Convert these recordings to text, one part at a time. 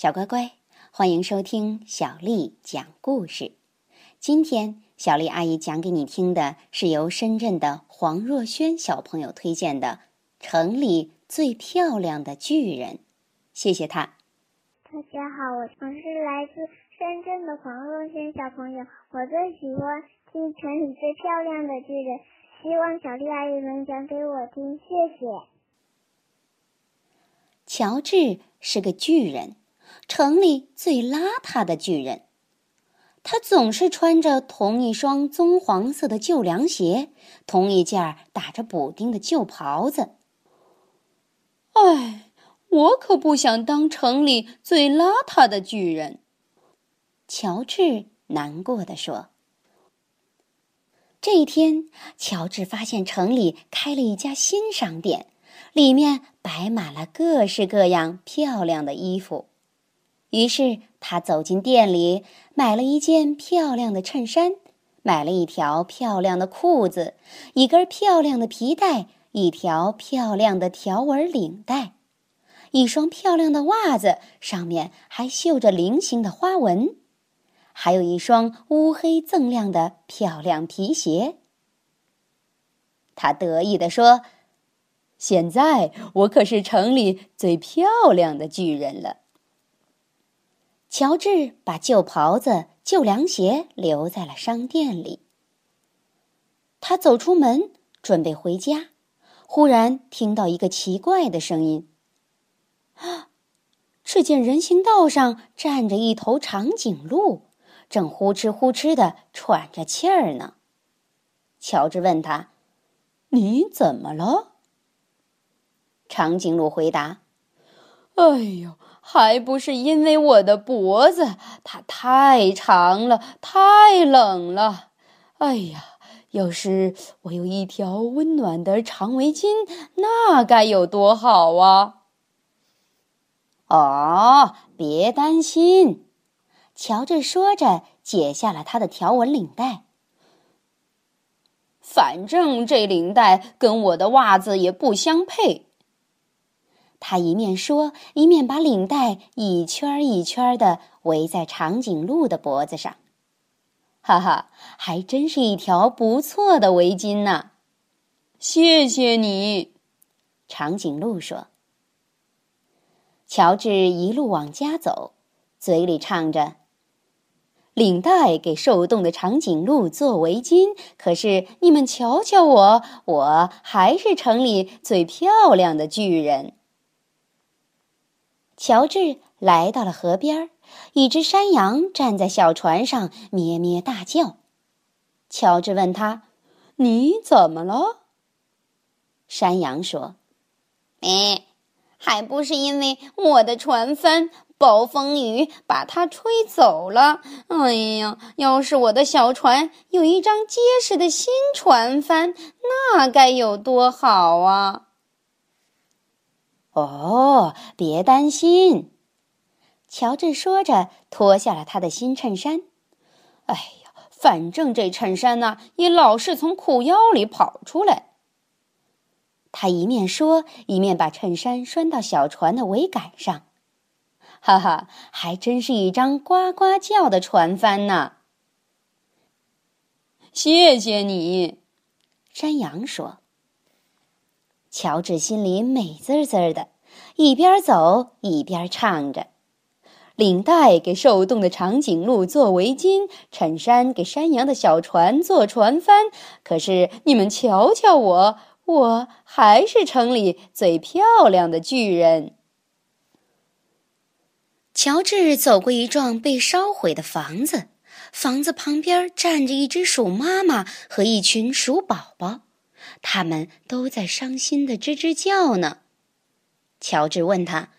小乖乖，欢迎收听小丽讲故事。今天，小丽阿姨讲给你听的是由深圳的黄若萱小朋友推荐的《城里最漂亮的巨人》。谢谢他。大家好，我我是来自深圳的黄若萱小朋友，我最喜欢听《城里最漂亮的巨人》，希望小丽阿姨能讲给我听，谢谢。乔治是个巨人，城里最邋遢的巨人。他总是穿着同一双棕黄色的旧凉鞋，同一件打着补丁的旧袍子。哎，我可不想当城里最邋遢的巨人。乔治难过的说。这一天，乔治发现城里开了一家新商店。里面摆满了各式各样漂亮的衣服，于是他走进店里，买了一件漂亮的衬衫，买了一条漂亮的裤子，一根漂亮的皮带，一条漂亮的条纹领带，一双漂亮的袜子，上面还绣着菱形的花纹，还有一双乌黑锃亮的漂亮皮鞋。他得意地说。现在我可是城里最漂亮的巨人了。乔治把旧袍子、旧凉鞋留在了商店里。他走出门准备回家，忽然听到一个奇怪的声音。啊！只见人行道上站着一头长颈鹿，正呼哧呼哧的喘着气儿呢。乔治问他：“你怎么了？”长颈鹿回答：“哎呦，还不是因为我的脖子，它太长了，太冷了。哎呀，要是我有一条温暖的长围巾，那该有多好啊！”哦，别担心，乔治说着，解下了他的条纹领带。反正这领带跟我的袜子也不相配。他一面说，一面把领带一圈一圈的围在长颈鹿的脖子上。哈哈，还真是一条不错的围巾呢！谢谢你，长颈鹿说。乔治一路往家走，嘴里唱着：“领带给受冻的长颈鹿做围巾。”可是你们瞧瞧我，我还是城里最漂亮的巨人。乔治来到了河边，一只山羊站在小船上咩咩大叫。乔治问他：“你怎么了？”山羊说：“哎，还不是因为我的船帆暴风雨把它吹走了。哎呀，要是我的小船有一张结实的新船帆，那该有多好啊！”哦，别担心，乔治说着，脱下了他的新衬衫。哎呀，反正这衬衫呢，也老是从裤腰里跑出来。他一面说，一面把衬衫拴到小船的桅杆上。哈哈，还真是一张呱呱叫的船帆呢！谢谢你，山羊说。乔治心里美滋滋的，一边走一边唱着：“领带给受冻的长颈鹿做围巾，衬衫给山羊的小船做船帆。可是你们瞧瞧我，我还是城里最漂亮的巨人。”乔治走过一幢被烧毁的房子，房子旁边站着一只鼠妈妈和一群鼠宝宝。他们都在伤心的吱吱叫呢。乔治问他：“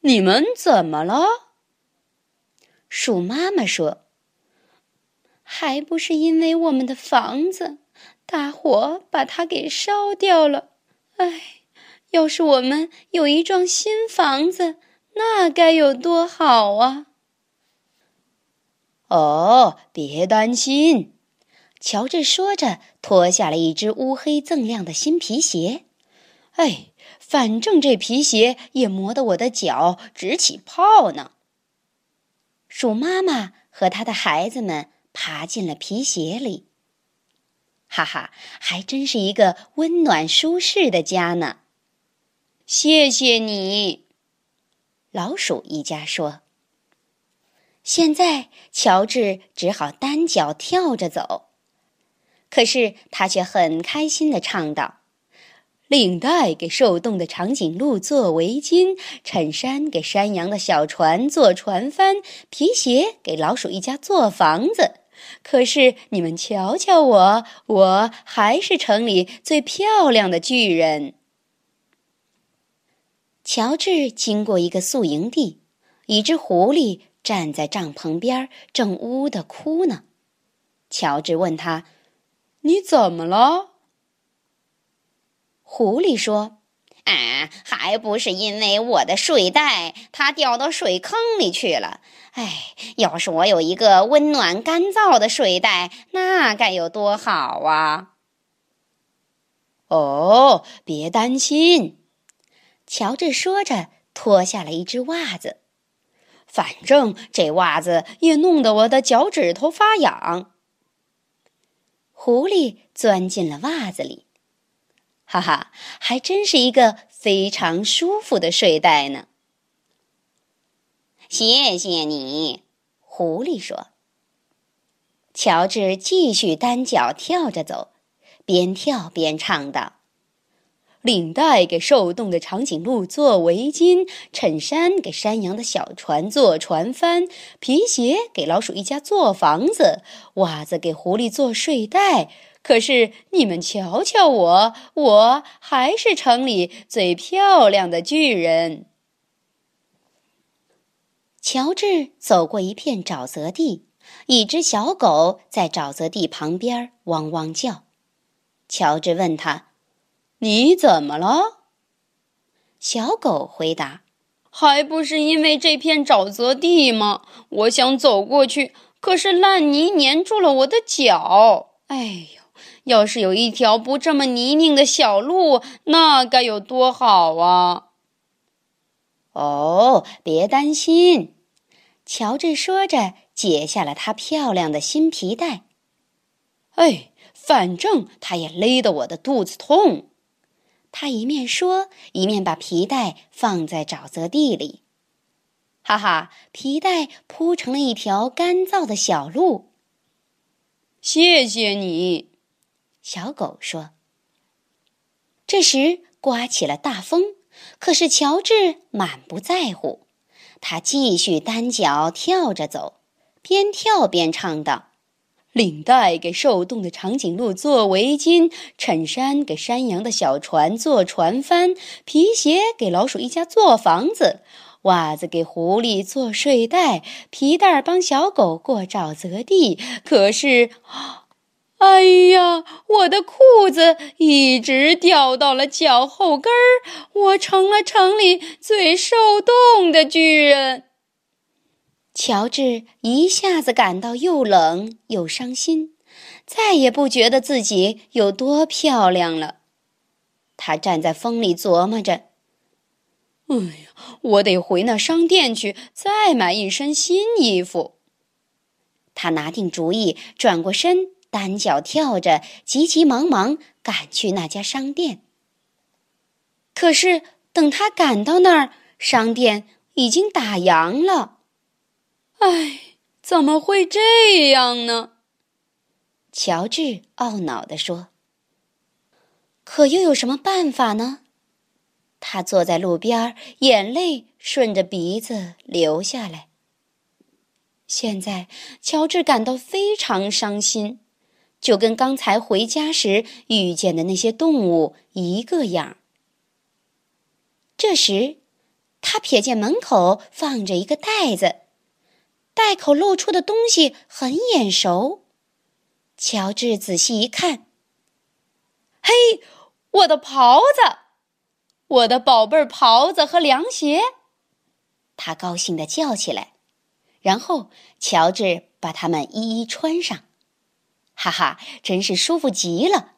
你们怎么了？”鼠妈妈说：“还不是因为我们的房子，大火把它给烧掉了。哎，要是我们有一幢新房子，那该有多好啊！”哦，别担心。乔治说着，脱下了一只乌黑锃亮的新皮鞋。哎，反正这皮鞋也磨得我的脚直起泡呢。鼠妈妈和它的孩子们爬进了皮鞋里。哈哈，还真是一个温暖舒适的家呢！谢谢你，老鼠一家说。现在，乔治只好单脚跳着走，可是他却很开心的唱道。领带给受冻的长颈鹿做围巾，衬衫给山羊的小船做船帆，皮鞋给老鼠一家做房子。可是你们瞧瞧我，我还是城里最漂亮的巨人。乔治经过一个宿营地，一只狐狸站在帐篷边，正呜呜地哭呢。乔治问他：“你怎么了？”狐狸说：“啊，还不是因为我的睡袋它掉到水坑里去了。哎，要是我有一个温暖干燥的睡袋，那该有多好啊！”哦，别担心，乔治说着，脱下了一只袜子。反正这袜子也弄得我的脚趾头发痒。狐狸钻进了袜子里。哈哈，还真是一个非常舒服的睡袋呢。谢谢你，狐狸说。乔治继续单脚跳着走，边跳边唱道：“领带给受冻的长颈鹿做围巾，衬衫给山羊的小船做船帆，皮鞋给老鼠一家做房子，袜子给狐狸做睡袋。”可是你们瞧瞧我，我还是城里最漂亮的巨人。乔治走过一片沼泽地，一只小狗在沼泽地旁边汪汪叫。乔治问他：“你怎么了？”小狗回答：“还不是因为这片沼泽地吗？我想走过去，可是烂泥粘住了我的脚。哎呦！”要是有一条不这么泥泞的小路，那该有多好啊！哦，别担心，乔治说着，解下了他漂亮的新皮带。哎，反正它也勒得我的肚子痛。他一面说，一面把皮带放在沼泽地里。哈哈，皮带铺成了一条干燥的小路。谢谢你。小狗说：“这时刮起了大风，可是乔治满不在乎，他继续单脚跳着走，边跳边唱道：‘领带给受冻的长颈鹿做围巾，衬衫给山羊的小船做船帆，皮鞋给老鼠一家做房子，袜子给狐狸做睡袋，皮带帮小狗过沼泽地。’可是……”哎呀，我的裤子一直掉到了脚后跟儿，我成了城里最受冻的巨人。乔治一下子感到又冷又伤心，再也不觉得自己有多漂亮了。他站在风里琢磨着：“哎呀，我得回那商店去，再买一身新衣服。”他拿定主意，转过身。单脚跳着，急急忙忙赶去那家商店。可是等他赶到那儿，商店已经打烊了。唉，怎么会这样呢？乔治懊恼地说。可又有什么办法呢？他坐在路边，眼泪顺着鼻子流下来。现在，乔治感到非常伤心。就跟刚才回家时遇见的那些动物一个样。这时，他瞥见门口放着一个袋子，袋口露出的东西很眼熟。乔治仔细一看，嘿，我的袍子，我的宝贝儿袍子和凉鞋！他高兴地叫起来，然后乔治把它们一一穿上。哈哈，真是舒服极了！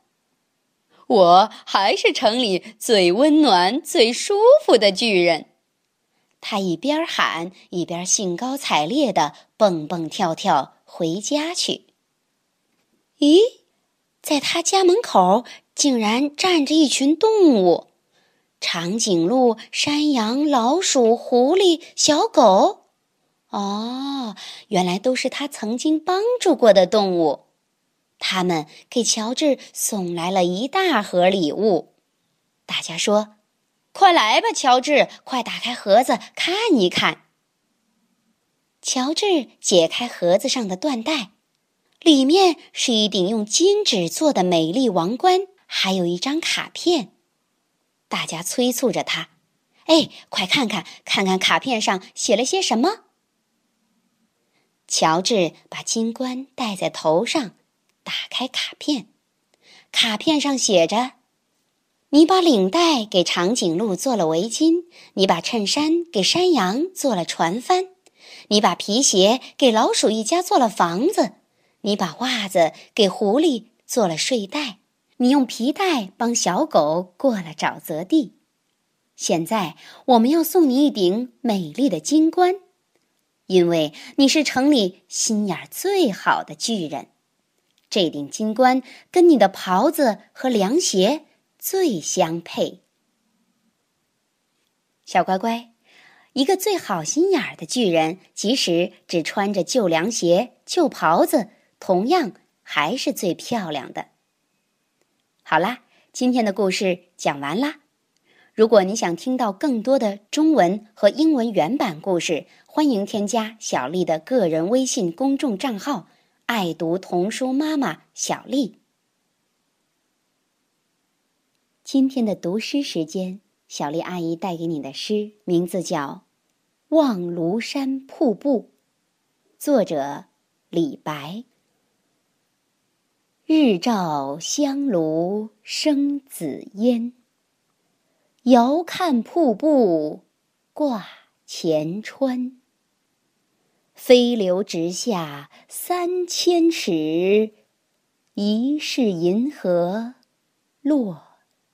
我还是城里最温暖、最舒服的巨人。他一边喊一边兴高采烈地蹦蹦跳跳回家去。咦，在他家门口竟然站着一群动物：长颈鹿、山羊、老鼠、狐狸、小狗。哦，原来都是他曾经帮助过的动物。他们给乔治送来了一大盒礼物。大家说。快来吧，乔治！快打开盒子看一看。乔治解开盒子上的缎带，里面是一顶用金纸做的美丽王冠，还有一张卡片。大家催促着他：“哎，快看看，看看卡片上写了些什么。”乔治把金冠戴在头上，打开卡片，卡片上写着。你把领带给长颈鹿做了围巾，你把衬衫给山羊做了船帆，你把皮鞋给老鼠一家做了房子，你把袜子给狐狸做了睡袋，你用皮带帮小狗过了沼泽地。现在我们要送你一顶美丽的金冠，因为你是城里心眼最好的巨人。这顶金冠跟你的袍子和凉鞋。最相配，小乖乖，一个最好心眼儿的巨人，即使只穿着旧凉鞋、旧袍子，同样还是最漂亮的。好啦，今天的故事讲完啦。如果你想听到更多的中文和英文原版故事，欢迎添加小丽的个人微信公众账号“爱读童书妈妈小丽”。今天的读诗时间，小丽阿姨带给你的诗名字叫《望庐山瀑布》，作者李白。日照香炉生紫烟，遥看瀑布挂前川。飞流直下三千尺，疑是银河落。